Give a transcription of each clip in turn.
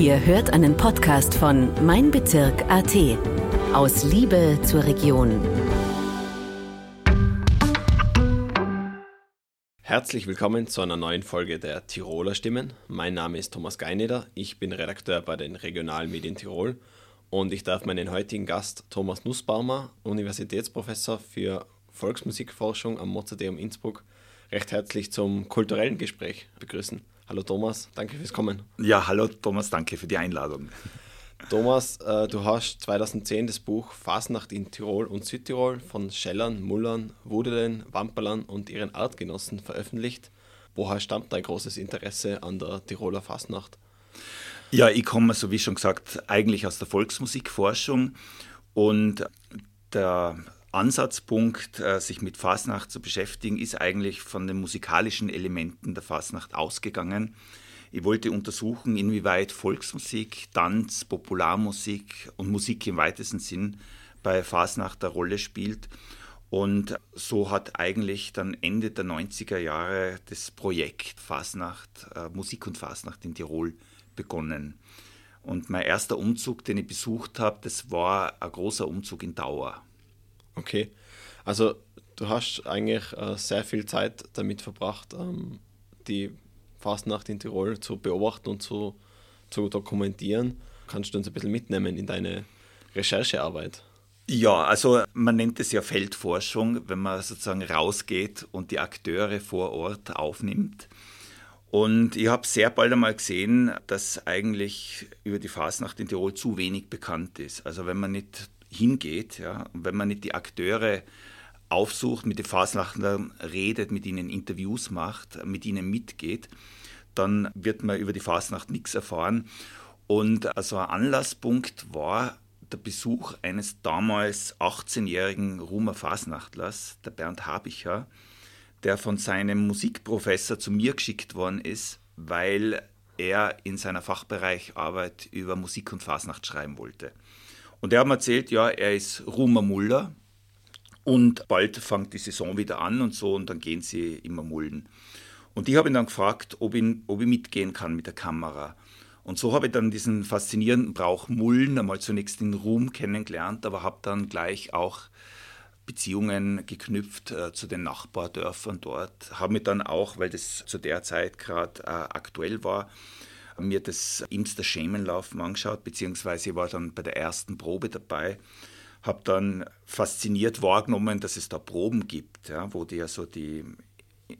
Ihr hört einen Podcast von Mein Bezirk AT. Aus Liebe zur Region. Herzlich willkommen zu einer neuen Folge der Tiroler Stimmen. Mein Name ist Thomas Geineder, ich bin Redakteur bei den Regionalmedien Tirol und ich darf meinen heutigen Gast Thomas Nussbaumer, Universitätsprofessor für Volksmusikforschung am Mozarteum Innsbruck, recht herzlich zum kulturellen Gespräch begrüßen. Hallo Thomas, danke fürs Kommen. Ja, hallo Thomas, danke für die Einladung. Thomas, äh, du hast 2010 das Buch Fasnacht in Tirol und Südtirol von Schellern, Mullern, Wudelen, Wamperlern und ihren Artgenossen veröffentlicht. Woher stammt dein großes Interesse an der Tiroler Fasnacht? Ja, ich komme, so wie schon gesagt, eigentlich aus der Volksmusikforschung und der Ansatzpunkt, äh, sich mit Fasnacht zu beschäftigen, ist eigentlich von den musikalischen Elementen der Fasnacht ausgegangen. Ich wollte untersuchen, inwieweit Volksmusik, Tanz, Popularmusik und Musik im weitesten Sinn bei Fasnacht eine Rolle spielt. Und so hat eigentlich dann Ende der 90er Jahre das Projekt Fasnacht, äh, Musik und Fasnacht in Tirol begonnen. Und mein erster Umzug, den ich besucht habe, das war ein großer Umzug in Dauer. Okay, also du hast eigentlich äh, sehr viel Zeit damit verbracht, ähm, die Fastnacht in Tirol zu beobachten und zu, zu dokumentieren. Kannst du uns ein bisschen mitnehmen in deine Recherchearbeit? Ja, also man nennt es ja Feldforschung, wenn man sozusagen rausgeht und die Akteure vor Ort aufnimmt. Und ich habe sehr bald einmal gesehen, dass eigentlich über die Fasnacht in Tirol zu wenig bekannt ist. Also wenn man nicht hingeht, ja, wenn man nicht die Akteure aufsucht, mit den Fasnachtern redet, mit ihnen Interviews macht, mit ihnen mitgeht, dann wird man über die Fasnacht nichts erfahren. Und also ein Anlasspunkt war der Besuch eines damals 18-jährigen Rumer Fasnachtlers, der Bernd Habicher, der von seinem Musikprofessor zu mir geschickt worden ist, weil er in seiner Fachbereich Arbeit über Musik und Fasnacht schreiben wollte. Und er hat mir erzählt, ja, er ist Rumer Muller und bald fängt die Saison wieder an und so und dann gehen sie immer mullen. Und ich habe ihn dann gefragt, ob, ihn, ob ich mitgehen kann mit der Kamera. Und so habe ich dann diesen faszinierenden Brauch Mullen einmal zunächst in Ruhm kennengelernt, aber habe dann gleich auch Beziehungen geknüpft äh, zu den Nachbardörfern dort. Habe mir dann auch, weil das zu der Zeit gerade äh, aktuell war, mir das Imster Schemenlaufen angeschaut, beziehungsweise ich war dann bei der ersten Probe dabei, habe dann fasziniert wahrgenommen, dass es da Proben gibt, ja, wo die ja so die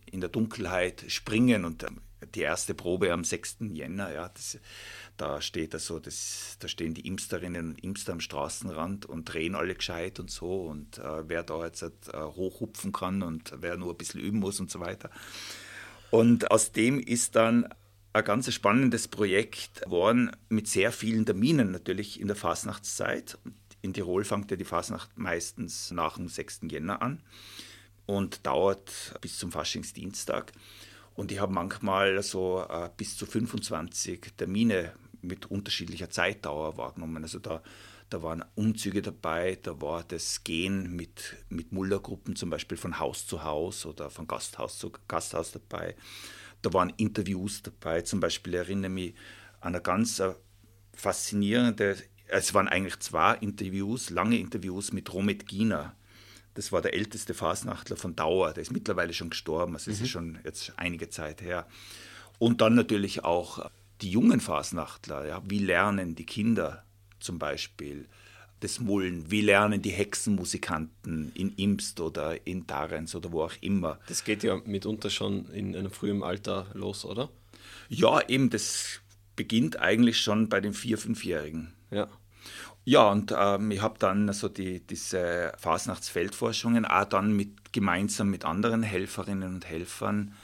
in der Dunkelheit springen und ähm, die erste Probe am 6. Jänner, ja, das, da steht also, das, da stehen die Imsterinnen und Imster am Straßenrand und drehen alle gescheit und so und äh, wer da jetzt äh, hochhupfen kann und wer nur ein bisschen üben muss und so weiter. Und aus dem ist dann ein ganz spannendes Projekt geworden mit sehr vielen Terminen natürlich in der Fasnachtszeit. In Tirol fängt ja die Fasnacht meistens nach dem 6. Jänner an und dauert bis zum Faschingsdienstag. Und ich habe manchmal so äh, bis zu 25 Termine mit unterschiedlicher Zeitdauer wahrgenommen. Also da, da waren Umzüge dabei, da war das Gehen mit, mit Mullergruppen, zum Beispiel von Haus zu Haus oder von Gasthaus zu Gasthaus dabei. Da waren Interviews dabei, zum Beispiel erinnere mich an eine ganz äh, faszinierende, es waren eigentlich zwei Interviews, lange Interviews mit Romet Giener. Das war der älteste Fasnachtler von Dauer, der ist mittlerweile schon gestorben, also es mhm. ist schon jetzt einige Zeit her. Und dann natürlich auch die jungen Fasnachtler, ja, wie lernen die Kinder zum Beispiel das Mullen? Wie lernen die Hexenmusikanten in Imst oder in Darenz oder wo auch immer? Das geht ja mitunter schon in einem frühen Alter los, oder? Ja, eben, das beginnt eigentlich schon bei den Vier-, Fünfjährigen. Ja. Ja, und ähm, ich habe dann also die, diese Fasnachtsfeldforschungen auch dann mit, gemeinsam mit anderen Helferinnen und Helfern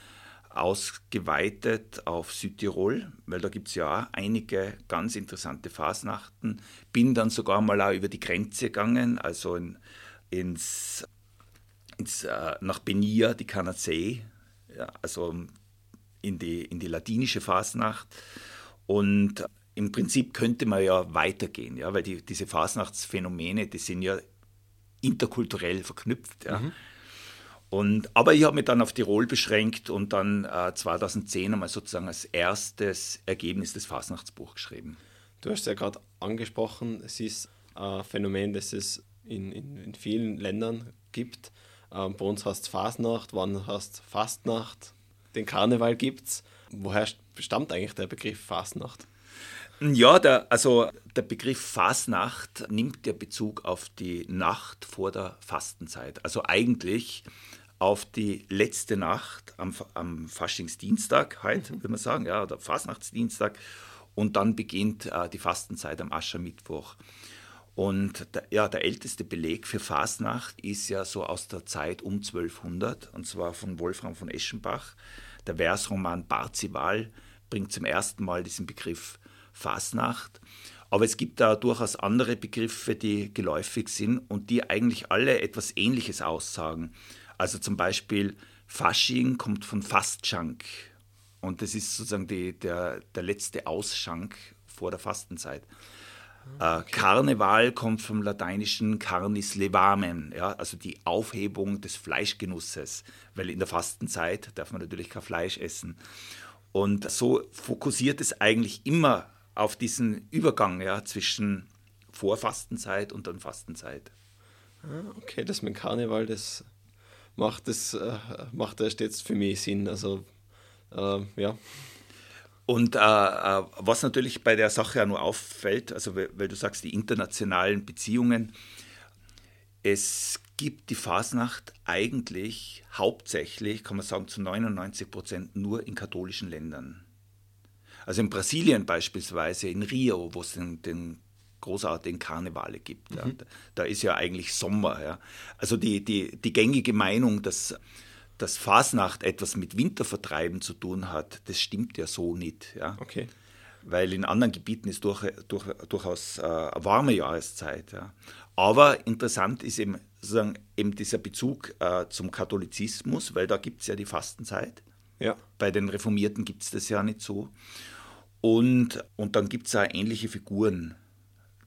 ausgeweitet auf Südtirol, weil da gibt es ja auch einige ganz interessante Fasnachten. Bin dann sogar mal auch über die Grenze gegangen, also in, ins, ins äh, nach Benia, die Kanazee, ja, also in die, in die latinische Fasnacht. Und im Prinzip könnte man ja weitergehen, ja, weil die, diese Fasnachtsphänomene, die sind ja interkulturell verknüpft. Ja. Mhm. Und, aber ich habe mich dann auf Tirol beschränkt und dann äh, 2010 einmal sozusagen als erstes Ergebnis des Fasnachtsbuch geschrieben. Du hast ja gerade angesprochen, es ist ein Phänomen, das es in, in, in vielen Ländern gibt. Ähm, bei uns heißt es Fasnacht, wann heißt Fastnacht, den Karneval gibt es. Woher stammt eigentlich der Begriff Fasnacht? Ja, der, also der Begriff Fasnacht nimmt ja Bezug auf die Nacht vor der Fastenzeit. Also eigentlich auf die letzte Nacht am, am Faschingsdienstag, halt, mhm. würde man sagen, ja, oder Fasnachtsdienstag. Und dann beginnt äh, die Fastenzeit am Aschermittwoch. Und der, ja, der älteste Beleg für Fasnacht ist ja so aus der Zeit um 1200, und zwar von Wolfram von Eschenbach. Der Versroman Parzival bringt zum ersten Mal diesen Begriff Fasnacht. Aber es gibt da durchaus andere Begriffe, die geläufig sind und die eigentlich alle etwas Ähnliches aussagen. Also zum Beispiel Fasching kommt von Fastschank und das ist sozusagen die, der, der letzte Ausschank vor der Fastenzeit. Äh, okay. Karneval kommt vom lateinischen carnis levamen, ja, also die Aufhebung des Fleischgenusses, weil in der Fastenzeit darf man natürlich kein Fleisch essen. Und so fokussiert es eigentlich immer auf diesen Übergang ja, zwischen Vorfastenzeit und dann Fastenzeit. Ah, okay, das mit Karneval, das macht das äh, macht erst jetzt für mich Sinn. Also äh, ja. Und äh, äh was natürlich bei der Sache ja nur auffällt, also weil du sagst, die internationalen Beziehungen, es gibt die Fasnacht eigentlich hauptsächlich, kann man sagen, zu 99 Prozent nur in katholischen Ländern. Also in Brasilien beispielsweise, in Rio, wo es den, den großartigen Karnevale gibt. Mhm. Ja. Da ist ja eigentlich Sommer. Ja. Also die, die, die gängige Meinung, dass, dass Fasnacht etwas mit Wintervertreiben zu tun hat, das stimmt ja so nicht. Ja. Okay. Weil in anderen Gebieten ist durch, durch, durchaus äh, eine warme Jahreszeit. Ja. Aber interessant ist eben, sozusagen, eben dieser Bezug äh, zum Katholizismus, weil da gibt es ja die Fastenzeit. Ja. Bei den Reformierten gibt es das ja nicht so. Und, und dann gibt es auch ähnliche Figuren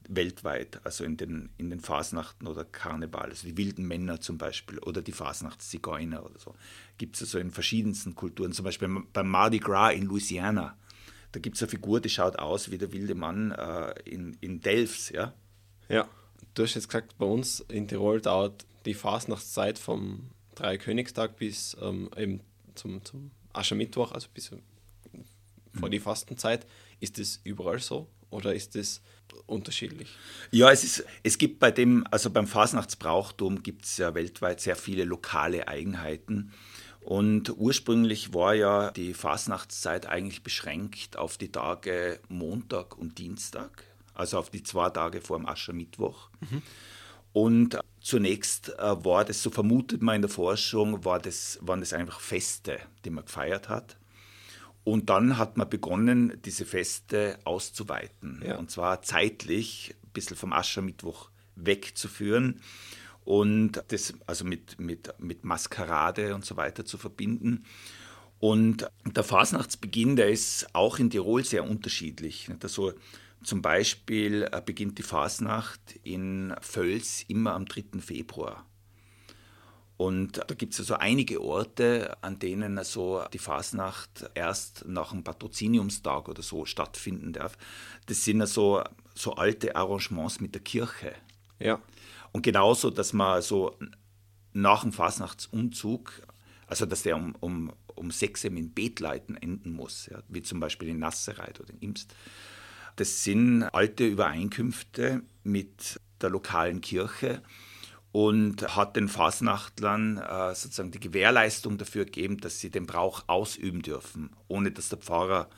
weltweit, also in den, in den Fasnachten oder Karneval, also die wilden Männer zum Beispiel oder die Fasnachtszigeuner oder so. Gibt es also in verschiedensten Kulturen, zum Beispiel beim Mardi Gras in Louisiana. Da gibt es eine Figur, die schaut aus wie der wilde Mann äh, in, in Delfs, ja. Ja, du hast jetzt gesagt, bei uns in Tirol dauert die Fasnachtszeit vom Dreikönigstag bis ähm, eben zum, zum Aschermittwoch, also bis vor mhm. die Fastenzeit. Ist das überall so oder ist das unterschiedlich? Ja, es, ist, es gibt bei dem, also beim Fasnachtsbrauchtum gibt es ja weltweit sehr viele lokale Eigenheiten. Und ursprünglich war ja die Fasnachtszeit eigentlich beschränkt auf die Tage Montag und Dienstag, also auf die zwei Tage vor dem Aschermittwoch. Mhm. Und zunächst äh, war das, so vermutet man in der Forschung, war das, waren das einfach Feste, die man gefeiert hat. Und dann hat man begonnen, diese Feste auszuweiten. Ja. Und zwar zeitlich, ein bisschen vom Aschermittwoch wegzuführen und das also mit, mit, mit Maskerade und so weiter zu verbinden. Und der Fasnachtsbeginn, der ist auch in Tirol sehr unterschiedlich. Also zum Beispiel äh, beginnt die Fasnacht in Völs immer am 3. Februar. Und da gibt es also einige Orte, an denen also die Fasnacht erst nach dem Patroziniumstag oder so stattfinden darf. Das sind also so alte Arrangements mit der Kirche. Ja. Und genauso, dass man so nach dem Fasnachtsumzug, also dass der um, um, um sechs in Betleiten enden muss, ja, wie zum Beispiel in Nassereit oder in Imst. Das sind alte Übereinkünfte mit der lokalen Kirche und hat den Fasnachtlern äh, sozusagen die Gewährleistung dafür gegeben, dass sie den Brauch ausüben dürfen, ohne dass der Pfarrer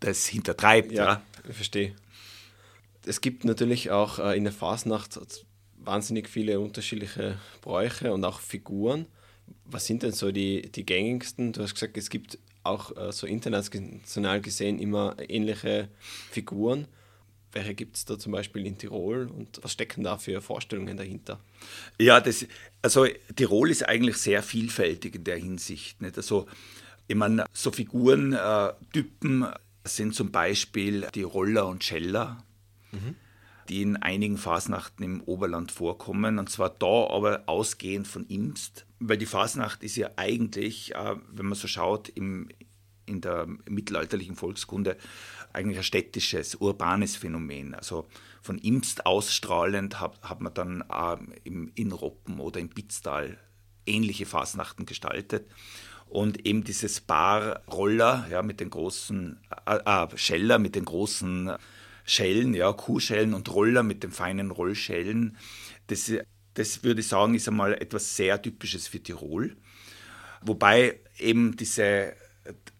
das hintertreibt. Ja, ja. ich verstehe. Es gibt natürlich auch äh, in der Fasnacht wahnsinnig viele unterschiedliche Bräuche und auch Figuren. Was sind denn so die, die gängigsten? Du hast gesagt, es gibt auch äh, so international gesehen immer ähnliche Figuren. Welche gibt es da zum Beispiel in Tirol und was stecken da für Vorstellungen dahinter? Ja, das, also Tirol ist eigentlich sehr vielfältig in der Hinsicht. Nicht? Also, ich meine, so Figurentypen äh, sind zum Beispiel die Roller und Scheller. Mhm. die in einigen Fasnachten im Oberland vorkommen. Und zwar da aber ausgehend von Imst, weil die Fasnacht ist ja eigentlich, äh, wenn man so schaut, im, in der mittelalterlichen Volkskunde eigentlich ein städtisches, urbanes Phänomen. Also von Imst ausstrahlend hat, hat man dann äh, im, in Roppen oder im Pitztal ähnliche Fasnachten gestaltet. Und eben dieses Paar Roller ja, mit den großen, äh, äh, Scheller mit den großen Schellen, ja, Kuhschellen und Roller mit den feinen Rollschellen, das, das würde ich sagen, ist einmal etwas sehr Typisches für Tirol. Wobei eben diese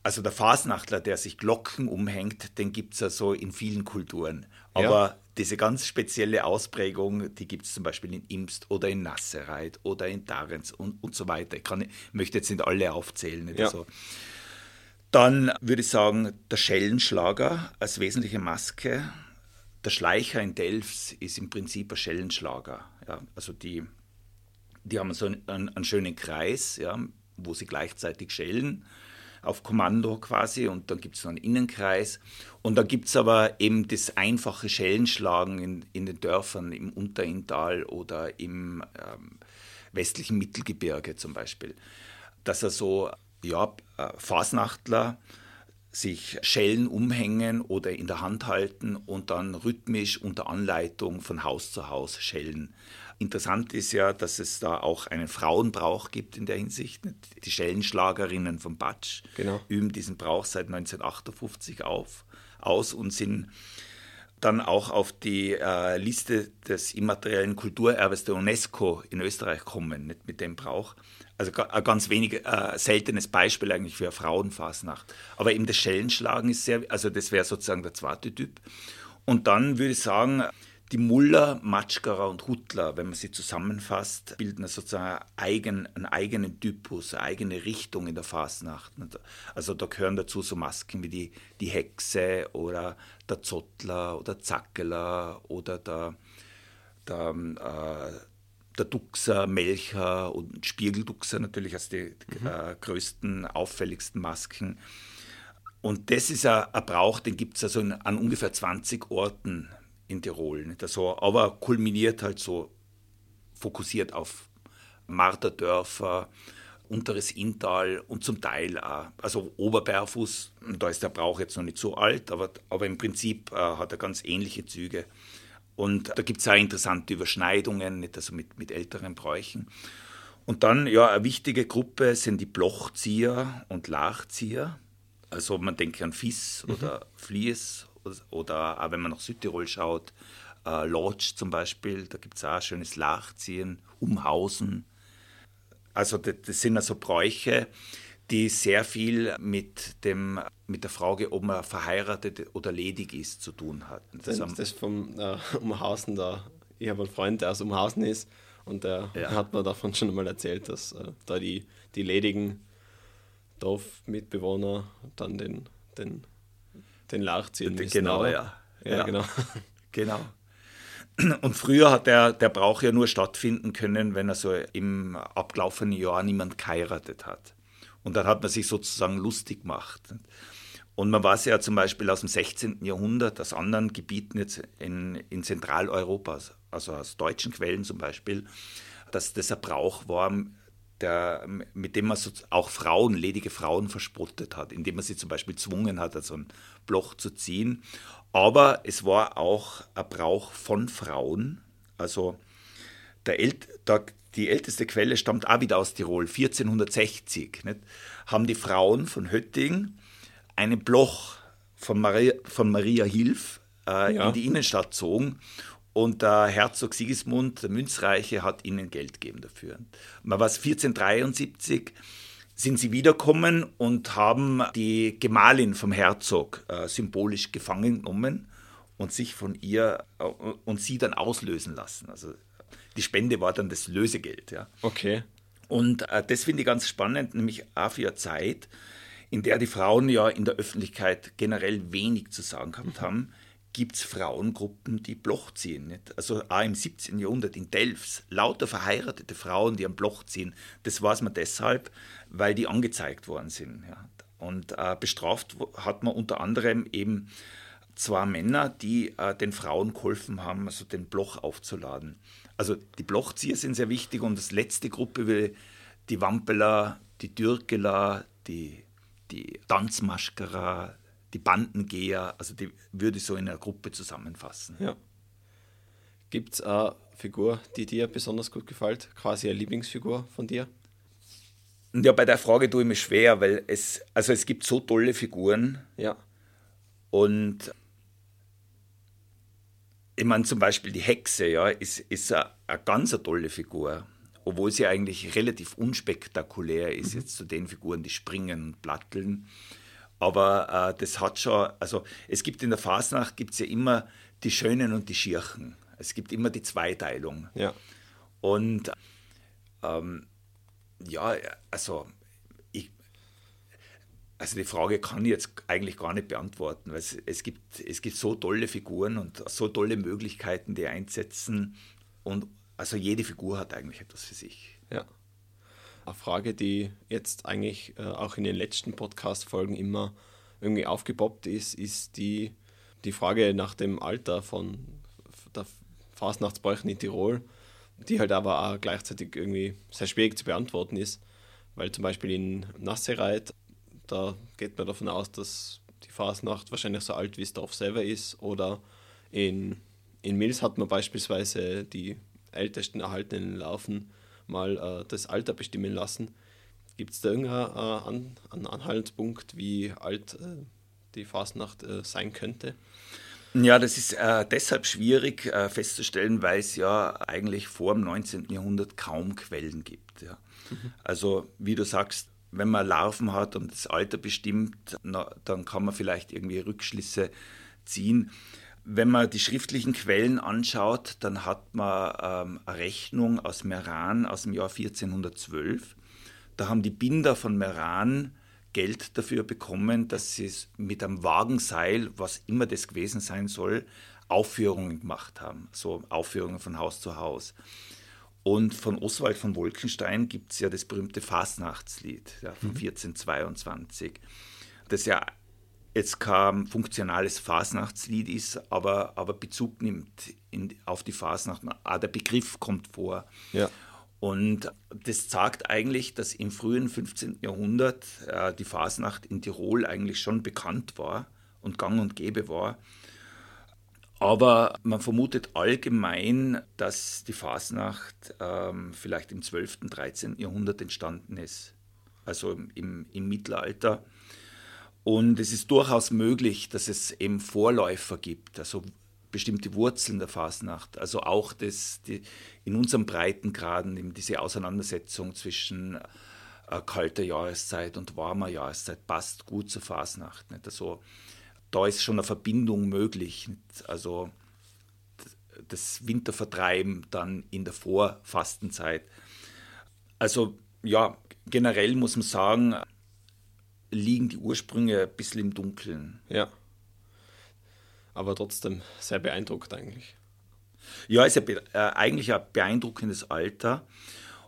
also der Fasnachtler, der sich Glocken umhängt, den gibt es ja so in vielen Kulturen. Aber ja. diese ganz spezielle Ausprägung, die gibt es zum Beispiel in Imst oder in Nassereit oder in Darenz und, und so weiter. Ich, kann, ich möchte jetzt nicht alle aufzählen. Ja. so. Dann würde ich sagen, der Schellenschlager als wesentliche Maske. Der Schleicher in Delfs ist im Prinzip ein Schellenschlager. Ja, also die, die haben so einen, einen schönen Kreis, ja, wo sie gleichzeitig schellen auf Kommando quasi und dann gibt es noch einen Innenkreis. Und dann gibt es aber eben das einfache Schellenschlagen in, in den Dörfern im Unterinntal oder im ähm, westlichen Mittelgebirge zum Beispiel. Dass er so, ja, äh, Fasnachtler sich Schellen umhängen oder in der Hand halten und dann rhythmisch unter Anleitung von Haus zu Haus schellen. Interessant ist ja, dass es da auch einen Frauenbrauch gibt in der Hinsicht. Die Schellenschlagerinnen von Batsch genau. üben diesen Brauch seit 1958 auf, aus und sind dann auch auf die äh, Liste des immateriellen Kulturerbes der UNESCO in Österreich kommen, nicht mit dem Brauch. Also ein ganz wenig äh, seltenes Beispiel eigentlich für eine Frauenfasnacht. Aber eben das Schellenschlagen ist sehr, also das wäre sozusagen der zweite Typ. Und dann würde ich sagen, die Muller, Matschkarer und Huttler, wenn man sie zusammenfasst, bilden sozusagen eigen, einen eigenen Typus, eine eigene Richtung in der Fasnacht. Also da gehören dazu so Masken wie die, die Hexe oder der Zottler oder Zackeler oder der, der, äh, der Duxer, Melcher und Spiegelduxer natürlich als die mhm. äh, größten, auffälligsten Masken. Und das ist ein, ein Brauch, den gibt es also in, an ungefähr 20 Orten in Tirol. Nicht? Also, aber kulminiert halt so fokussiert auf Marterdörfer, unteres Inntal und zum Teil auch, also Oberberfuß, da ist der Brauch jetzt noch nicht so alt, aber, aber im Prinzip äh, hat er ganz ähnliche Züge. Und da gibt es auch interessante Überschneidungen, nicht? also mit, mit älteren Bräuchen. Und dann, ja, eine wichtige Gruppe sind die Blochzieher und Lachzieher. Also man denke an Fiss mhm. oder Vlies oder auch wenn man nach Südtirol schaut, äh, Lodge zum Beispiel, da gibt es auch ein schönes Lachziehen, Umhausen. Also das, das sind also Bräuche, die sehr viel mit, dem, mit der Frage, ob man verheiratet oder ledig ist, zu tun hat. Das, das, das vom äh, Umhausen da. Ich habe einen Freund, der aus Umhausen ist und der ja. hat mir davon schon mal erzählt, dass äh, da die, die ledigen Dorfmitbewohner dann den, den den Lach ziehen müssen. Genau, ja. ja. ja. genau. Genau. Und früher hat der, der Brauch ja nur stattfinden können, wenn also im abgelaufenen Jahr niemand geheiratet hat. Und dann hat man sich sozusagen lustig gemacht. Und man weiß ja zum Beispiel aus dem 16. Jahrhundert, aus anderen Gebieten jetzt in, in Zentraleuropa, also aus deutschen Quellen zum Beispiel, dass das ein Brauch war, der, mit dem man so auch Frauen, ledige Frauen verspottet hat, indem man sie zum Beispiel gezwungen hat, also ein Bloch zu ziehen. Aber es war auch ein Brauch von Frauen. Also der El der, die älteste Quelle stammt auch wieder aus Tirol, 1460. Nicht? Haben die Frauen von Hötting einen Bloch von Maria, von Maria Hilf äh, ja. in die Innenstadt gezogen und der Herzog Sigismund, der Münzreiche, hat ihnen Geld gegeben dafür. Man war 1473 sind sie wiederkommen und haben die Gemahlin vom Herzog äh, symbolisch gefangen genommen und sich von ihr äh, und sie dann auslösen lassen. Also die Spende war dann das Lösegeld. Ja. Okay. Und äh, das finde ich ganz spannend, nämlich auch für eine Zeit, in der die Frauen ja in der Öffentlichkeit generell wenig zu sagen gehabt haben gibt es Frauengruppen, die Bloch ziehen. Nicht? Also auch im 17. Jahrhundert in Delfs, lauter verheiratete Frauen, die am Bloch ziehen. Das weiß man deshalb, weil die angezeigt worden sind. Ja. Und äh, bestraft hat man unter anderem eben zwei Männer, die äh, den Frauen geholfen haben, also den Bloch aufzuladen. Also die Blochzieher sind sehr wichtig und das letzte Gruppe wie die Wampeler, die Dürkeler, die, die Tanzmaschkerer, die Bandengeher, also die würde ich so in einer Gruppe zusammenfassen. Ja. Gibt es eine Figur, die dir besonders gut gefällt? Quasi eine Lieblingsfigur von dir? Ja, bei der Frage tue ich mir schwer, weil es, also es gibt so tolle Figuren. Ja. Und ich meine, zum Beispiel die Hexe, ja, ist, ist eine, eine ganz eine tolle Figur, obwohl sie eigentlich relativ unspektakulär ist, mhm. jetzt zu den Figuren, die springen und platteln. Aber äh, das hat schon, also es gibt in der Fasnacht gibt es ja immer die Schönen und die Schirchen. Es gibt immer die Zweiteilung. Ja. Und ähm, ja, also ich, also die Frage kann ich jetzt eigentlich gar nicht beantworten, weil es, es, gibt, es gibt so tolle Figuren und so tolle Möglichkeiten, die einsetzen. Und also jede Figur hat eigentlich etwas für sich. Ja. Eine Frage, die jetzt eigentlich äh, auch in den letzten Podcast-Folgen immer irgendwie aufgepoppt ist, ist die, die Frage nach dem Alter von der Fastnachtsbräuchen in Tirol die halt aber auch gleichzeitig irgendwie sehr schwierig zu beantworten ist, weil zum Beispiel in Nassereit, da geht man davon aus, dass die Fasnacht wahrscheinlich so alt wie das Dorf selber ist. Oder in, in Mills hat man beispielsweise die ältesten erhaltenen Laufen mal äh, das Alter bestimmen lassen. Gibt es da irgendeinen äh, An Anhaltspunkt, wie alt äh, die Fasnacht äh, sein könnte? Ja, das ist äh, deshalb schwierig äh, festzustellen, weil es ja eigentlich vor dem 19. Jahrhundert kaum Quellen gibt. Ja. Mhm. Also wie du sagst, wenn man Larven hat und das Alter bestimmt, na, dann kann man vielleicht irgendwie Rückschlüsse ziehen. Wenn man die schriftlichen Quellen anschaut, dann hat man ähm, eine Rechnung aus Meran aus dem Jahr 1412. Da haben die Binder von Meran Geld dafür bekommen, dass sie mit einem Wagenseil, was immer das gewesen sein soll, Aufführungen gemacht haben. So Aufführungen von Haus zu Haus. Und von Oswald von Wolkenstein gibt es ja das berühmte Fastnachtslied ja, von 1422, mhm. das ja jetzt kein funktionales Fasnachtslied ist, aber, aber Bezug nimmt in, auf die Fasnacht. Ah, der Begriff kommt vor. Ja. Und das zeigt eigentlich, dass im frühen 15. Jahrhundert äh, die Fasnacht in Tirol eigentlich schon bekannt war und gang und gäbe war. Aber man vermutet allgemein, dass die Fasnacht ähm, vielleicht im 12., 13. Jahrhundert entstanden ist, also im, im Mittelalter. Und es ist durchaus möglich, dass es eben Vorläufer gibt, also bestimmte Wurzeln der Fasnacht. Also auch das, die, in unserem Breitengraden eben diese Auseinandersetzung zwischen äh, kalter Jahreszeit und warmer Jahreszeit passt gut zur Fasnacht. Nicht? Also da ist schon eine Verbindung möglich. Nicht? Also das Wintervertreiben dann in der Vorfastenzeit. Also ja, generell muss man sagen, liegen die Ursprünge ein bisschen im Dunkeln. Ja aber trotzdem sehr beeindruckt eigentlich. Ja, es ist ja äh, eigentlich ein beeindruckendes Alter.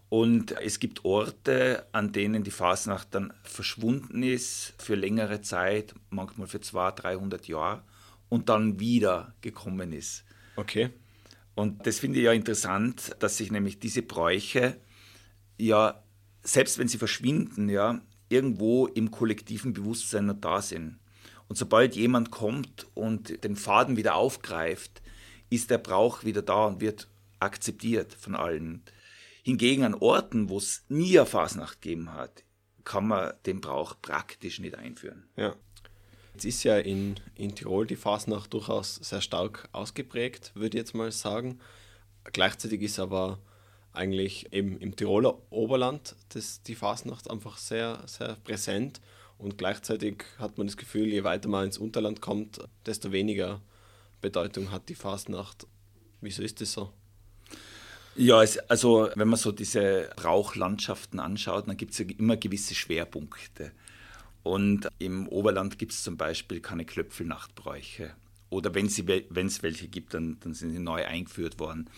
Und es gibt Orte, an denen die Fasnacht dann verschwunden ist für längere Zeit, manchmal für 200, 300 Jahre und dann wieder gekommen ist. Okay. Und das finde ich ja interessant, dass sich nämlich diese Bräuche ja, selbst wenn sie verschwinden, ja, irgendwo im kollektiven Bewusstsein noch da sind. Und sobald jemand kommt und den Faden wieder aufgreift, ist der Brauch wieder da und wird akzeptiert von allen. Hingegen an Orten, wo es nie eine Fasnacht gegeben hat, kann man den Brauch praktisch nicht einführen. Ja. Jetzt ist ja in, in Tirol die Fasnacht durchaus sehr stark ausgeprägt, würde ich jetzt mal sagen. Gleichzeitig ist aber eigentlich eben im Tiroler Oberland das, die Fasnacht einfach sehr, sehr präsent. Und gleichzeitig hat man das Gefühl, je weiter man ins Unterland kommt, desto weniger Bedeutung hat die Fastnacht. Wieso ist das so? Ja, es, also wenn man so diese Brauchlandschaften anschaut, dann gibt es ja immer gewisse Schwerpunkte. Und im Oberland gibt es zum Beispiel keine Klöpfelnachtbräuche. Oder wenn es welche gibt, dann, dann sind sie neu eingeführt worden.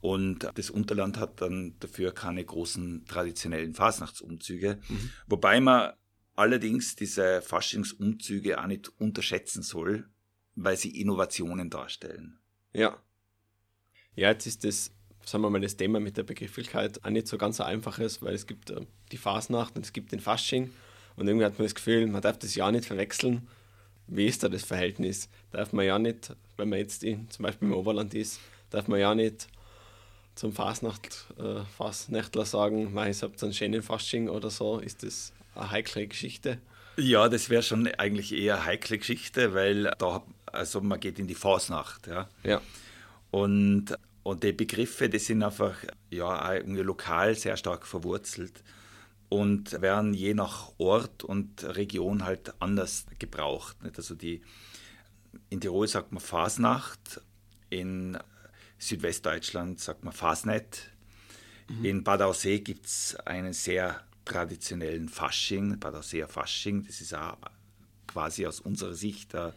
Und das Unterland hat dann dafür keine großen traditionellen Fasnachtsumzüge. Mhm. Wobei man allerdings diese Faschingsumzüge auch nicht unterschätzen soll, weil sie Innovationen darstellen. Ja. Ja, jetzt ist das, sagen wir mal, das Thema mit der Begrifflichkeit auch nicht so ganz so einfaches, weil es gibt äh, die Fasnacht und es gibt den Fasching und irgendwie hat man das Gefühl, man darf das ja nicht verwechseln. Wie ist da das Verhältnis? Darf man ja nicht, wenn man jetzt in, zum Beispiel im Oberland ist, darf man ja nicht zum Fasnacht, äh, Fasnächtler sagen, ich habe einen schönen Fasching oder so. Ist das eine heikle Geschichte? Ja, das wäre schon eigentlich eher eine heikle Geschichte, weil da, also man geht in die Fasnacht, ja. Ja. Und, und die Begriffe, die sind einfach ja irgendwie lokal sehr stark verwurzelt und werden je nach Ort und Region halt anders gebraucht. Nicht? Also die, in Tirol sagt man Fasnacht, in Südwestdeutschland sagt man Fasnet. Mhm. In Bad Aussee gibt es einen sehr traditionellen Fasching, Bad Ausseer Fasching. Das ist auch quasi aus unserer Sicht eine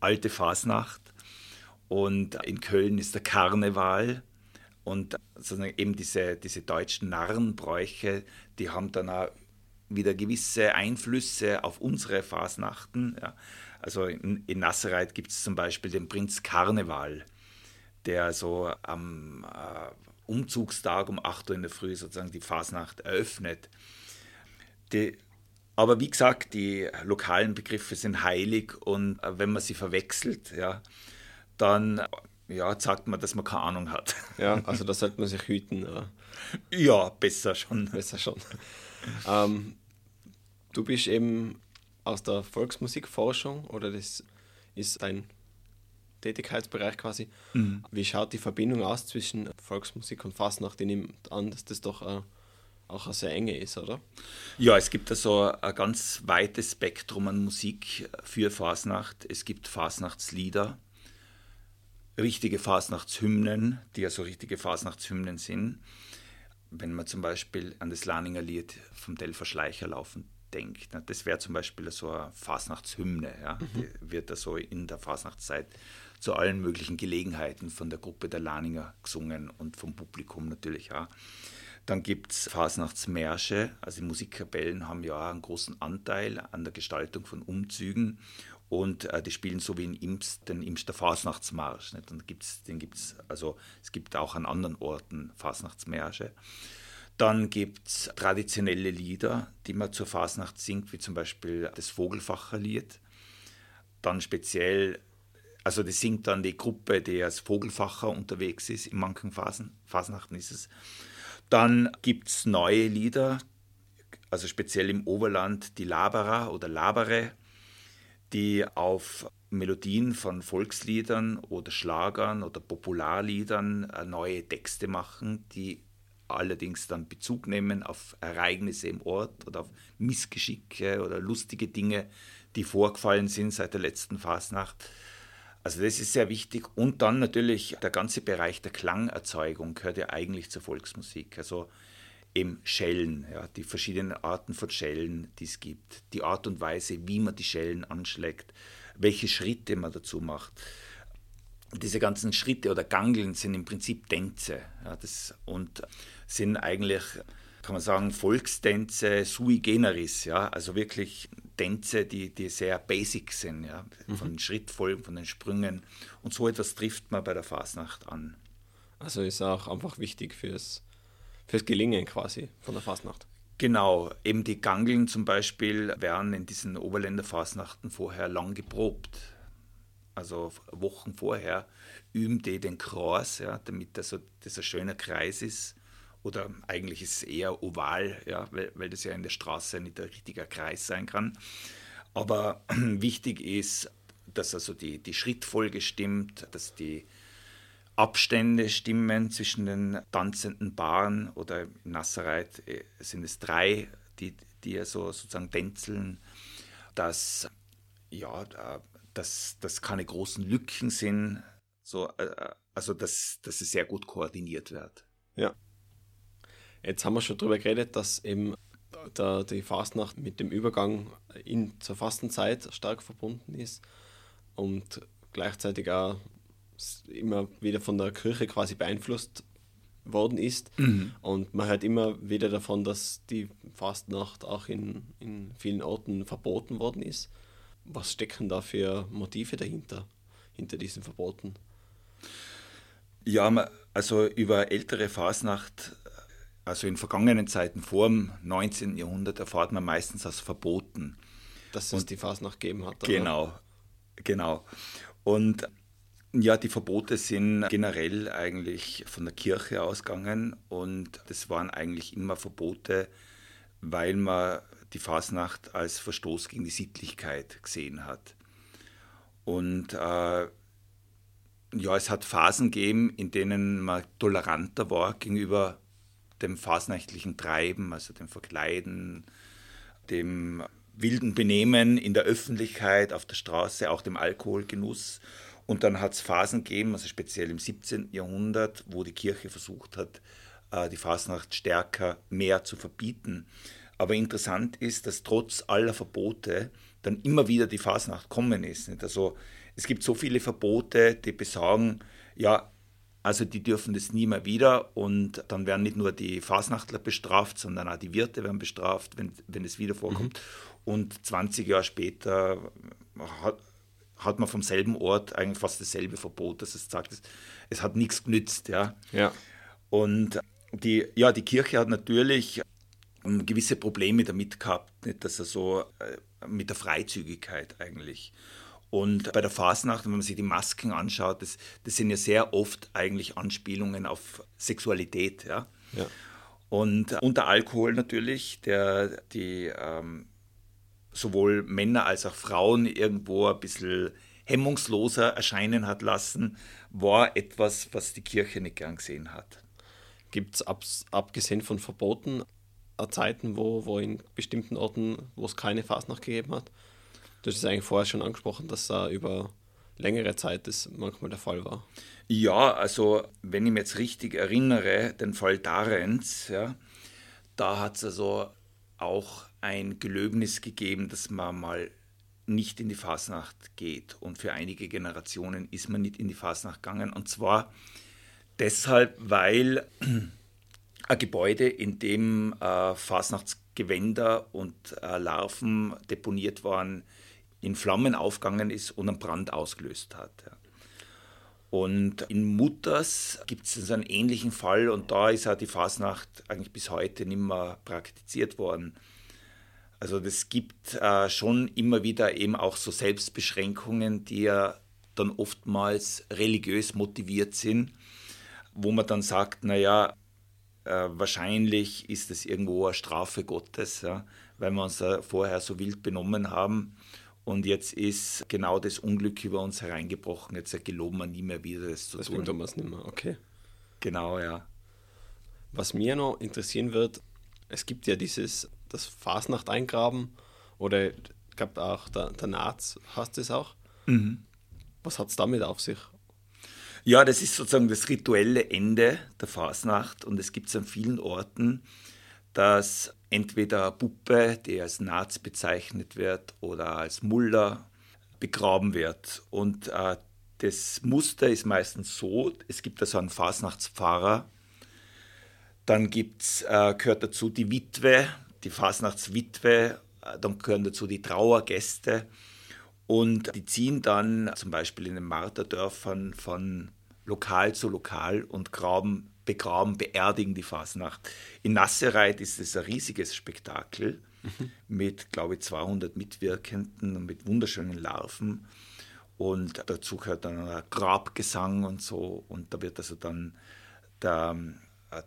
alte Fasnacht. Und in Köln ist der Karneval. Und sozusagen eben diese, diese deutschen Narrenbräuche, die haben dann auch wieder gewisse Einflüsse auf unsere Fasnachten. Ja. Also in, in Nassereit gibt es zum Beispiel den Prinz Karneval, der so am äh, Umzugstag um 8 Uhr in der Früh sozusagen die Fasnacht eröffnet. Die, aber wie gesagt, die lokalen Begriffe sind heilig und äh, wenn man sie verwechselt, ja, dann ja, sagt man, dass man keine Ahnung hat. Ja, also da sollte man sich hüten. Oder? Ja, besser schon. Besser schon. ähm, du bist eben aus der Volksmusikforschung oder das ist dein Tätigkeitsbereich quasi. Mhm. Wie schaut die Verbindung aus zwischen Volksmusik und Fastnacht? Ich nehme an, dass das doch äh, auch eine sehr enge ist, oder? Ja, es gibt also ein ganz weites Spektrum an Musik für Fasnacht. Es gibt Fasnachtslieder, richtige Fasnachtshymnen, die ja so richtige Fasnachtshymnen sind. Wenn man zum Beispiel an das Lahninger Lied vom Delfer Schleicher laufen denkt, das wäre zum Beispiel so eine Fasnachtshymne, ja, mhm. die wird also in der Fasnachtszeit zu allen möglichen Gelegenheiten von der Gruppe der Lahninger gesungen und vom Publikum natürlich auch. Dann gibt es Fasnachtsmärsche, also die Musikkapellen haben ja einen großen Anteil an der Gestaltung von Umzügen und äh, die spielen so wie in Imst den Imster Fasnachtsmarsch. Nicht? Und gibt's, den gibt's, also es gibt auch an anderen Orten Fasnachtsmärsche. Dann gibt es traditionelle Lieder, die man zur Fasnacht singt, wie zum Beispiel das Vogelfacherlied. Dann speziell, also das singt dann die Gruppe, die als Vogelfacher unterwegs ist, in manchen Phasen, Fasnachten ist es. Dann gibt es neue Lieder, also speziell im Oberland die Laberer oder Labere die auf Melodien von Volksliedern oder Schlagern oder Popularliedern äh, neue Texte machen, die allerdings dann Bezug nehmen auf Ereignisse im Ort oder auf Missgeschicke oder lustige Dinge, die vorgefallen sind seit der letzten Fasnacht. Also das ist sehr wichtig. Und dann natürlich der ganze Bereich der Klangerzeugung gehört ja eigentlich zur Volksmusik. Also eben Schellen, ja, die verschiedenen Arten von Schellen, die es gibt, die Art und Weise, wie man die Schellen anschlägt, welche Schritte man dazu macht. Diese ganzen Schritte oder Gangeln sind im Prinzip Tänze ja, das, und sind eigentlich, kann man sagen, Volkstänze sui generis, ja, also wirklich Tänze, die, die sehr basic sind, ja, von den Schrittfolgen, von den Sprüngen und so etwas trifft man bei der Fasnacht an. Also ist auch einfach wichtig fürs fürs Gelingen quasi von der Fastnacht. Genau, eben die Gangeln zum Beispiel werden in diesen Oberländer Fastnachten vorher lang geprobt. Also Wochen vorher üben die den Kreuz, ja, damit das, so, das ein schöner Kreis ist. Oder eigentlich ist es eher oval, ja, weil, weil das ja in der Straße nicht ein richtiger Kreis sein kann. Aber wichtig ist, dass also die, die Schrittfolge stimmt, dass die Abstände stimmen zwischen den tanzenden Paaren oder in Nassereit äh, sind es drei, die, die so sozusagen tänzeln, dass, ja, dass, dass keine großen Lücken sind, so, äh, also dass, dass es sehr gut koordiniert wird. Ja. Jetzt haben wir schon darüber geredet, dass eben der, die Fastnacht mit dem Übergang in, zur Fastenzeit stark verbunden ist und gleichzeitig auch immer wieder von der Kirche quasi beeinflusst worden ist. Mhm. Und man hört immer wieder davon, dass die Fastnacht auch in, in vielen Orten verboten worden ist. Was stecken da für Motive dahinter? hinter diesen Verboten? Ja, also über ältere Fasnacht, also in vergangenen Zeiten vor dem 19. Jahrhundert, erfahrt man meistens aus Verboten. Dass es Und, die Fasnacht gegeben hat. Oder? Genau, genau. Und ja, die Verbote sind generell eigentlich von der Kirche ausgegangen und das waren eigentlich immer Verbote, weil man die Fasnacht als Verstoß gegen die Sittlichkeit gesehen hat. Und äh, ja, es hat Phasen gegeben, in denen man toleranter war gegenüber dem fasnächtlichen Treiben, also dem Verkleiden, dem wilden Benehmen in der Öffentlichkeit, auf der Straße, auch dem Alkoholgenuss. Und dann hat es Phasen gegeben, also speziell im 17. Jahrhundert, wo die Kirche versucht hat, äh, die Fasnacht stärker, mehr zu verbieten. Aber interessant ist, dass trotz aller Verbote dann immer wieder die Fasnacht kommen ist. Also es gibt so viele Verbote, die besagen, ja, also die dürfen das nie mehr wieder und dann werden nicht nur die Fasnachtler bestraft, sondern auch die Wirte werden bestraft, wenn, wenn es wieder vorkommt. Mhm. Und 20 Jahre später hat, hat man vom selben Ort eigentlich fast dasselbe Verbot, dass es sagt, es, es hat nichts genützt. Ja. ja. Und die, ja, die Kirche hat natürlich gewisse Probleme damit gehabt, nicht, dass er so äh, mit der Freizügigkeit eigentlich. Und bei der Fasnacht, wenn man sich die Masken anschaut, das, das sind ja sehr oft eigentlich Anspielungen auf Sexualität. Ja? ja. Und unter Alkohol natürlich, der die ähm, sowohl Männer als auch Frauen irgendwo ein bisschen hemmungsloser erscheinen hat lassen, war etwas, was die Kirche nicht gern gesehen hat. Gibt es abgesehen von Verboten Zeiten, wo, wo in bestimmten Orten, wo es keine Fasnacht gegeben hat, Du hast es eigentlich vorher schon angesprochen, dass da über längere Zeit das manchmal der Fall war. Ja, also wenn ich mich jetzt richtig erinnere, den Fall Darenz, ja, da hat es also auch ein Gelöbnis gegeben, dass man mal nicht in die Fasnacht geht. Und für einige Generationen ist man nicht in die Fasnacht gegangen. Und zwar deshalb, weil ein Gebäude, in dem äh, Fasnachtsgewänder und äh, Larven deponiert waren, in Flammen aufgegangen ist und einen Brand ausgelöst hat. Ja. Und in Mutters gibt es einen ähnlichen Fall und da ist auch die Fasnacht eigentlich bis heute nicht mehr praktiziert worden. Also das gibt äh, schon immer wieder eben auch so Selbstbeschränkungen, die ja dann oftmals religiös motiviert sind, wo man dann sagt, naja, äh, wahrscheinlich ist es irgendwo eine Strafe Gottes, ja, weil wir uns da vorher so wild benommen haben. Und jetzt ist genau das Unglück über uns hereingebrochen. Jetzt geloben wir nie mehr wieder, das zu Deswegen tun wir es nicht mehr, okay. Genau, ja. Was mir noch interessieren wird, es gibt ja dieses, das Fasnacht-Eingraben oder gab auch der, der Naz, hast du es auch? Mhm. Was hat es damit auf sich? Ja, das ist sozusagen das rituelle Ende der Fasnacht und es gibt es an vielen Orten, dass entweder Puppe, die als Naz bezeichnet wird, oder als Muller begraben wird. Und äh, das Muster ist meistens so, es gibt also einen Fasnachtspfarrer, dann gibt's, äh, gehört dazu die Witwe, die Fasnachtswitwe, äh, dann gehören dazu die Trauergäste und die ziehen dann zum Beispiel in den Marterdörfern von Lokal zu Lokal und graben begraben, beerdigen die Fasnacht. In Nassereit ist es ein riesiges Spektakel mhm. mit, glaube ich, 200 Mitwirkenden und mit wunderschönen Larven. Und dazu gehört dann ein Grabgesang und so. Und da wird also dann der,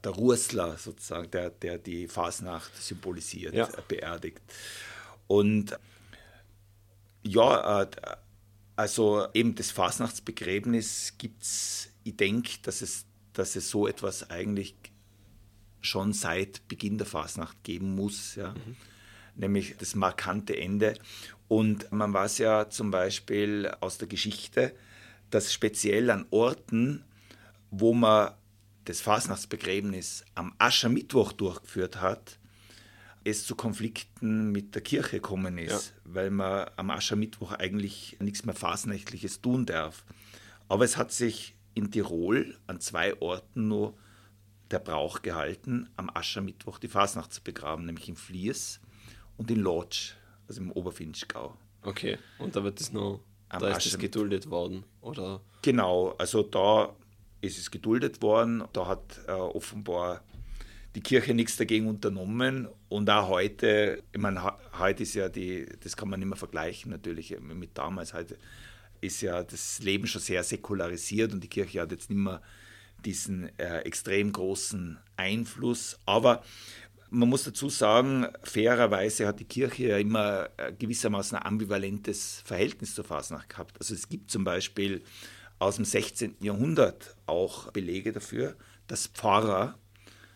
der Rursler sozusagen, der, der die Fasnacht symbolisiert, ja. beerdigt. Und ja, äh, also eben das Fasnachtsbegräbnis gibt es, ich denke, dass es dass es so etwas eigentlich schon seit Beginn der Fasnacht geben muss, ja? Mhm. nämlich das markante Ende. Und man weiß ja zum Beispiel aus der Geschichte, dass speziell an Orten, wo man das Fasnachtsbegräbnis am Aschermittwoch durchgeführt hat, es zu Konflikten mit der Kirche gekommen ist, ja. weil man am Aschermittwoch eigentlich nichts mehr Fasnächtliches tun darf. Aber es hat sich in Tirol an zwei Orten nur der Brauch gehalten, am Aschermittwoch die Fasnacht zu begraben, nämlich in Fliers und in Lodz, also im Oberfinchgau. Okay, und da wird es noch da ist es geduldet worden, oder? Genau, also da ist es geduldet worden. Da hat äh, offenbar die Kirche nichts dagegen unternommen. Und auch heute, ich meine, heute ist ja die, das kann man nicht mehr vergleichen natürlich mit damals. Heute ist ja das Leben schon sehr säkularisiert und die Kirche hat jetzt nicht mehr diesen äh, extrem großen Einfluss. Aber man muss dazu sagen, fairerweise hat die Kirche ja immer äh, gewissermaßen ein ambivalentes Verhältnis zur Fasnacht gehabt. Also es gibt zum Beispiel aus dem 16. Jahrhundert auch Belege dafür, dass Pfarrer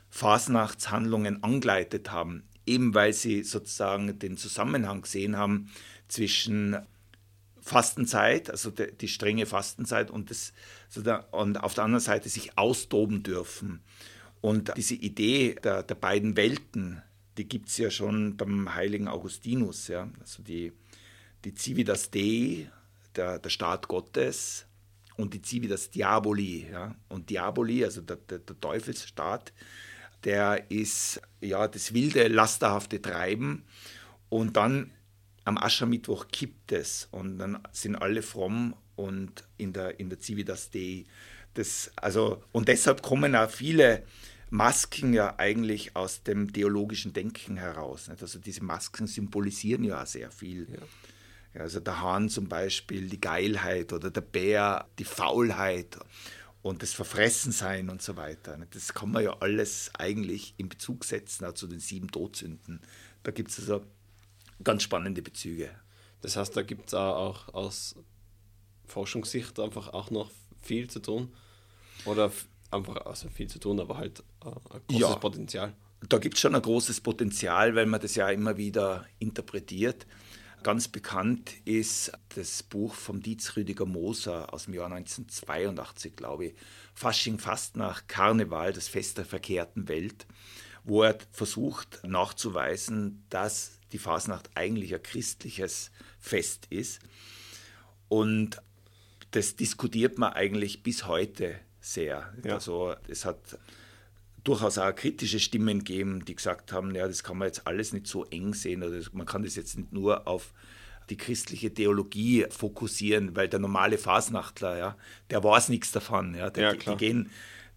Fasnachtshandlungen angeleitet haben, eben weil sie sozusagen den Zusammenhang gesehen haben zwischen Fastenzeit, also die, die strenge Fastenzeit und, das, und auf der anderen Seite sich austoben dürfen. Und diese Idee der, der beiden Welten, die gibt es ja schon beim heiligen Augustinus. Ja? Also die, die Civitas Dei, der, der Staat Gottes, und die Civitas Diaboli. Ja? Und Diaboli, also der, der, der Teufelsstaat, der ist ja das wilde, lasterhafte Treiben. Und dann am Aschermittwoch kippt es und dann sind alle fromm und in der, in der Civitas Dei. Das, also, und deshalb kommen auch viele Masken ja eigentlich aus dem theologischen Denken heraus. Nicht? Also diese Masken symbolisieren ja auch sehr viel. Ja. Also der Hahn zum Beispiel die Geilheit oder der Bär die Faulheit und das Verfressensein und so weiter. Das kann man ja alles eigentlich in Bezug setzen auch zu den sieben Todsünden. Da gibt es also ganz spannende Bezüge. Das heißt, da gibt es auch aus Forschungssicht einfach auch noch viel zu tun. Oder einfach also viel zu tun, aber halt äh, ein großes ja, Potenzial. Da gibt es schon ein großes Potenzial, weil man das ja immer wieder interpretiert. Ganz bekannt ist das Buch vom Dietz Rüdiger Moser aus dem Jahr 1982, glaube ich, Fasching fast nach Karneval, das Fest der verkehrten Welt, wo er versucht nachzuweisen, dass die Fasnacht eigentlich ein christliches Fest ist. Und das diskutiert man eigentlich bis heute sehr. Ja. Also es hat durchaus auch kritische Stimmen gegeben, die gesagt haben, ja, das kann man jetzt alles nicht so eng sehen oder man kann das jetzt nicht nur auf die christliche Theologie fokussieren, weil der normale Fasnachtler, ja, der weiß nichts davon. Ja, der, ja die, gehen,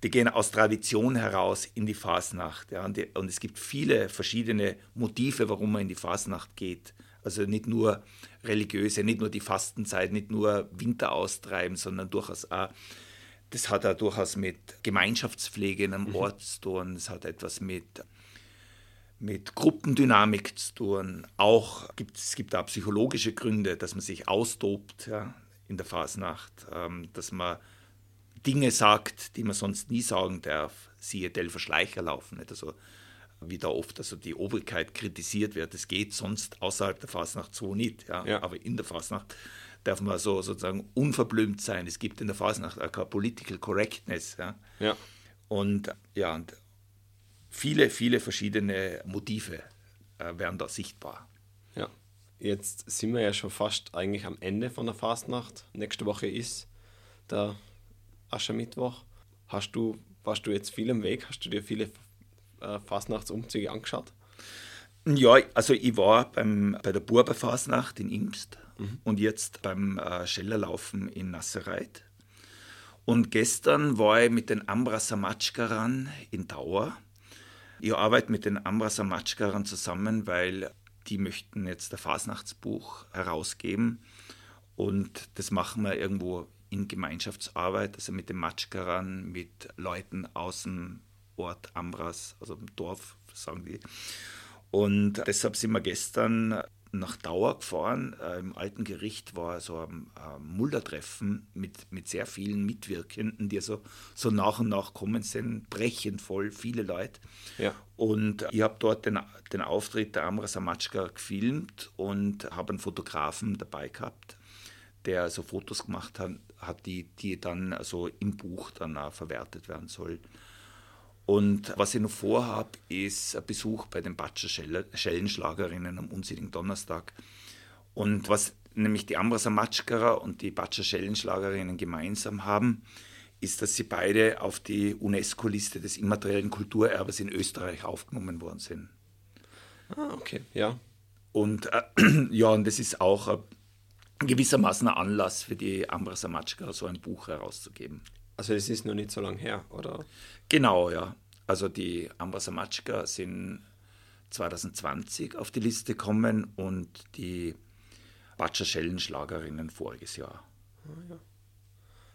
die gehen aus Tradition heraus in die Fasnacht. Ja, und, die, und es gibt viele verschiedene Motive, warum man in die Fasnacht geht. Also nicht nur religiöse, nicht nur die Fastenzeit, nicht nur Winter austreiben, sondern durchaus auch das hat auch durchaus mit Gemeinschaftspflege in einem mhm. Ort zu tun. Es hat etwas mit, mit Gruppendynamik zu tun. Auch gibt, es gibt auch psychologische Gründe, dass man sich austobt ja, in der Fasnacht, ähm, dass man Dinge sagt, die man sonst nie sagen darf. Siehe Delfer Schleicher laufen. Nicht? Also, wie da oft also die Obrigkeit kritisiert wird. Das geht sonst außerhalb der Fasnacht so nicht. Ja? ja. Aber in der Fasnacht darf man so sozusagen unverblümt sein. Es gibt in der Fasnacht auch keine Political Correctness. Ja. ja. Und ja, und viele, viele verschiedene Motive äh, werden da sichtbar. Ja. Jetzt sind wir ja schon fast eigentlich am Ende von der Fastnacht. Nächste Woche ist der Aschermittwoch. Hast du, warst du jetzt viel im Weg? Hast du dir viele äh, Fastnachtsumzüge angeschaut? Ja, also ich war beim, bei der Burberfasnacht in Imst mhm. und jetzt beim äh, Schellerlaufen in Nassereit. Und gestern war ich mit den Ambrasamatschkarern in Dauer. Ich arbeite mit den Ambrasamatschkarern zusammen, weil die möchten jetzt ein Fasnachtsbuch herausgeben. Und das machen wir irgendwo in Gemeinschaftsarbeit, also mit den Matschkarern, mit Leuten aus dem Ort Ambras, also im Dorf, sagen die. Und deshalb sind wir gestern nach Dauer gefahren. Äh, Im alten Gericht war so ein, Muldertreffen mit, mit sehr vielen Mitwirkenden, die so, so nach und nach kommen sind, brechend voll, viele Leute. Ja. Und ich habe dort den, den Auftritt der Amra Samatschka gefilmt und habe einen Fotografen dabei gehabt, der so Fotos gemacht hat, hat die, die dann also im Buch dann auch verwertet werden sollen. Und was ich noch vorhabe, ist ein Besuch bei den Batscher Schellenschlagerinnen am unsinnigen Donnerstag. Und was nämlich die Ambrasa Matschkara und die Batscher Schellenschlagerinnen gemeinsam haben, ist, dass sie beide auf die UNESCO-Liste des immateriellen Kulturerbes in Österreich aufgenommen worden sind. Ah, okay, ja. Und äh, ja, und das ist auch ein, gewissermaßen ein Anlass für die Ambra Samatschka, so ein Buch herauszugeben. Also es ist noch nicht so lange her, oder? Genau, ja. Also die Ambra Samatschka sind 2020 auf die Liste gekommen und die Batscher Schellenschlagerinnen voriges Jahr. Ah, ja.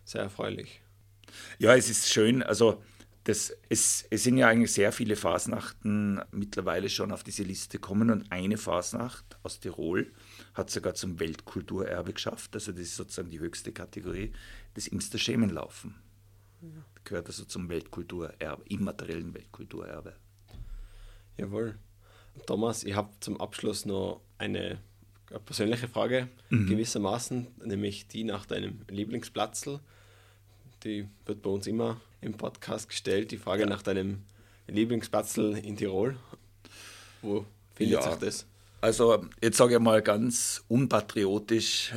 Sehr erfreulich. Ja, es ist schön. Also das, es, es sind ja eigentlich sehr viele Fasnachten mittlerweile schon auf diese Liste gekommen und eine Fasnacht aus Tirol hat sogar zum Weltkulturerbe geschafft. Also das ist sozusagen die höchste Kategorie, das Imster Schemenlaufen. Ja. Gehört also zum Weltkulturerbe, immateriellen Weltkulturerbe. Jawohl. Thomas, ich habe zum Abschluss noch eine persönliche Frage, mhm. gewissermaßen, nämlich die nach deinem Lieblingsplatzl. Die wird bei uns immer im Podcast gestellt, die Frage ja. nach deinem Lieblingsplatzl in Tirol. Wo findet ja. sich das? Also, jetzt sage ich mal ganz unpatriotisch: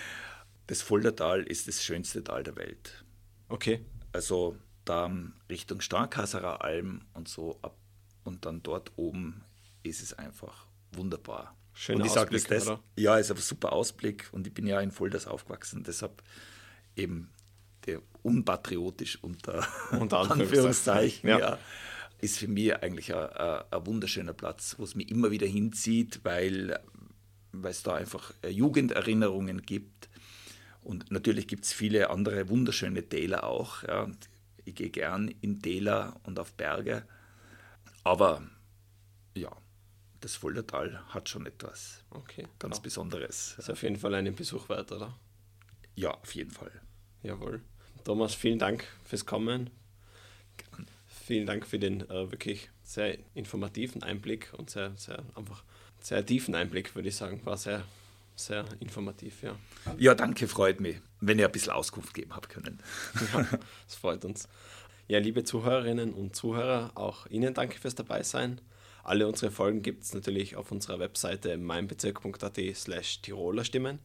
das Fuldatal ist das schönste Tal der Welt. Okay. Also, da Richtung Starkasserer Alm und so ab und dann dort oben ist es einfach wunderbar. Schöner und ich Ausblick, das, oder? Ja, ist ein super Ausblick und ich bin ja in Volders aufgewachsen, deshalb eben der unpatriotisch unter, unter Anführungszeichen, ja. ja. ist für mich eigentlich ein, ein, wunderschöner Platz, wo es mich immer wieder hinzieht, weil, weil es da einfach Jugenderinnerungen gibt. Und natürlich gibt es viele andere wunderschöne Täler auch. Ja. Ich gehe gern in Täler und auf Berge. Aber ja, das Fuldatal hat schon etwas okay, ganz genau. Besonderes. Ist auf jeden Fall einen Besuch wert, oder? Ja, auf jeden Fall. Jawohl. Thomas, vielen Dank fürs Kommen. Vielen Dank für den äh, wirklich sehr informativen Einblick und sehr, sehr einfach sehr tiefen Einblick, würde ich sagen. War sehr, sehr informativ, ja. Ja, danke, freut mich, wenn ihr ein bisschen Auskunft geben habt können. Ja, das freut uns. Ja, liebe Zuhörerinnen und Zuhörer, auch Ihnen danke fürs Dabeisein. Alle unsere Folgen gibt es natürlich auf unserer Webseite meinbezirk.at slash Tiroler Stimmen.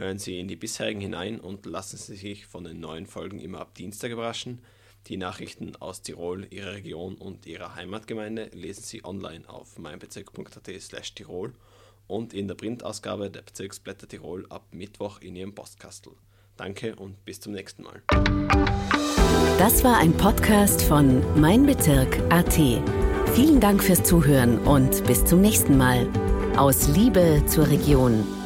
Hören Sie in die bisherigen hinein und lassen Sie sich von den neuen Folgen immer ab Dienstag überraschen. Die Nachrichten aus Tirol, Ihrer Region und Ihrer Heimatgemeinde lesen Sie online auf meinbezirk.at slash Tirol und in der Printausgabe der Bezirksblätter Tirol ab Mittwoch in Ihrem Postkastel. Danke und bis zum nächsten Mal. Das war ein Podcast von Mein Bezirk AT. Vielen Dank fürs Zuhören und bis zum nächsten Mal. Aus Liebe zur Region.